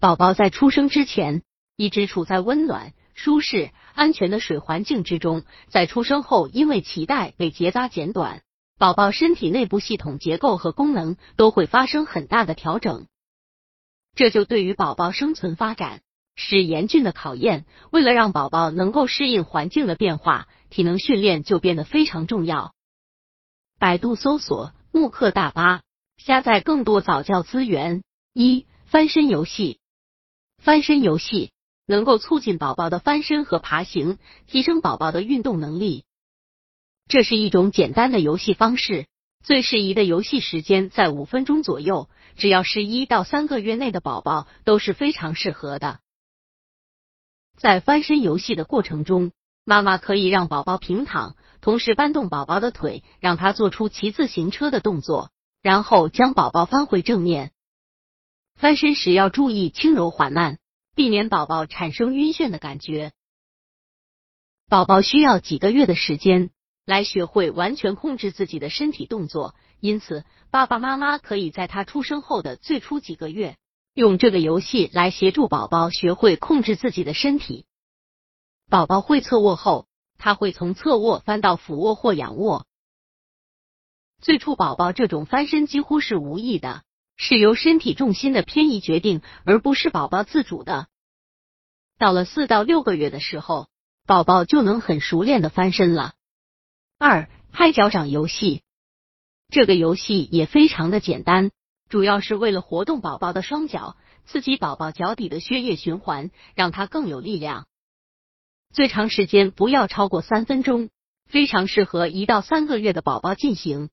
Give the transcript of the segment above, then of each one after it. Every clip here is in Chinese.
宝宝在出生之前一直处在温暖、舒适、安全的水环境之中，在出生后，因为脐带被结扎剪短，宝宝身体内部系统结构和功能都会发生很大的调整，这就对于宝宝生存发展是严峻的考验。为了让宝宝能够适应环境的变化，体能训练就变得非常重要。百度搜索慕课大巴，下载更多早教资源。一翻身游戏。翻身游戏能够促进宝宝的翻身和爬行，提升宝宝的运动能力。这是一种简单的游戏方式，最适宜的游戏时间在五分钟左右，只要是一到三个月内的宝宝都是非常适合的。在翻身游戏的过程中，妈妈可以让宝宝平躺，同时搬动宝宝的腿，让他做出骑自行车的动作，然后将宝宝翻回正面。翻身时要注意轻柔缓慢，避免宝宝产生晕眩的感觉。宝宝需要几个月的时间来学会完全控制自己的身体动作，因此爸爸妈妈可以在他出生后的最初几个月，用这个游戏来协助宝宝学会控制自己的身体。宝宝会侧卧后，他会从侧卧翻到俯卧或仰卧。最初宝宝这种翻身几乎是无意的。是由身体重心的偏移决定，而不是宝宝自主的。到了四到六个月的时候，宝宝就能很熟练的翻身了。二拍脚掌游戏，这个游戏也非常的简单，主要是为了活动宝宝的双脚，刺激宝宝脚底的血液循环，让他更有力量。最长时间不要超过三分钟，非常适合一到三个月的宝宝进行。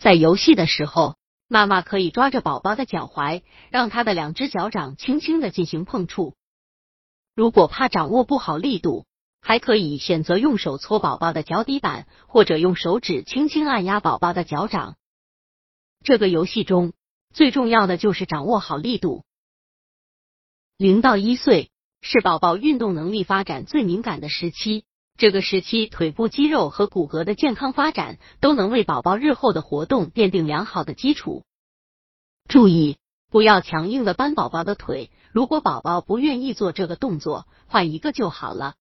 在游戏的时候。妈妈可以抓着宝宝的脚踝，让他的两只脚掌轻轻的进行碰触。如果怕掌握不好力度，还可以选择用手搓宝宝的脚底板，或者用手指轻轻按压宝宝的脚掌。这个游戏中最重要的就是掌握好力度。零到一岁是宝宝运动能力发展最敏感的时期。这个时期，腿部肌肉和骨骼的健康发展都能为宝宝日后的活动奠定良好的基础。注意，不要强硬的扳宝宝的腿，如果宝宝不愿意做这个动作，换一个就好了。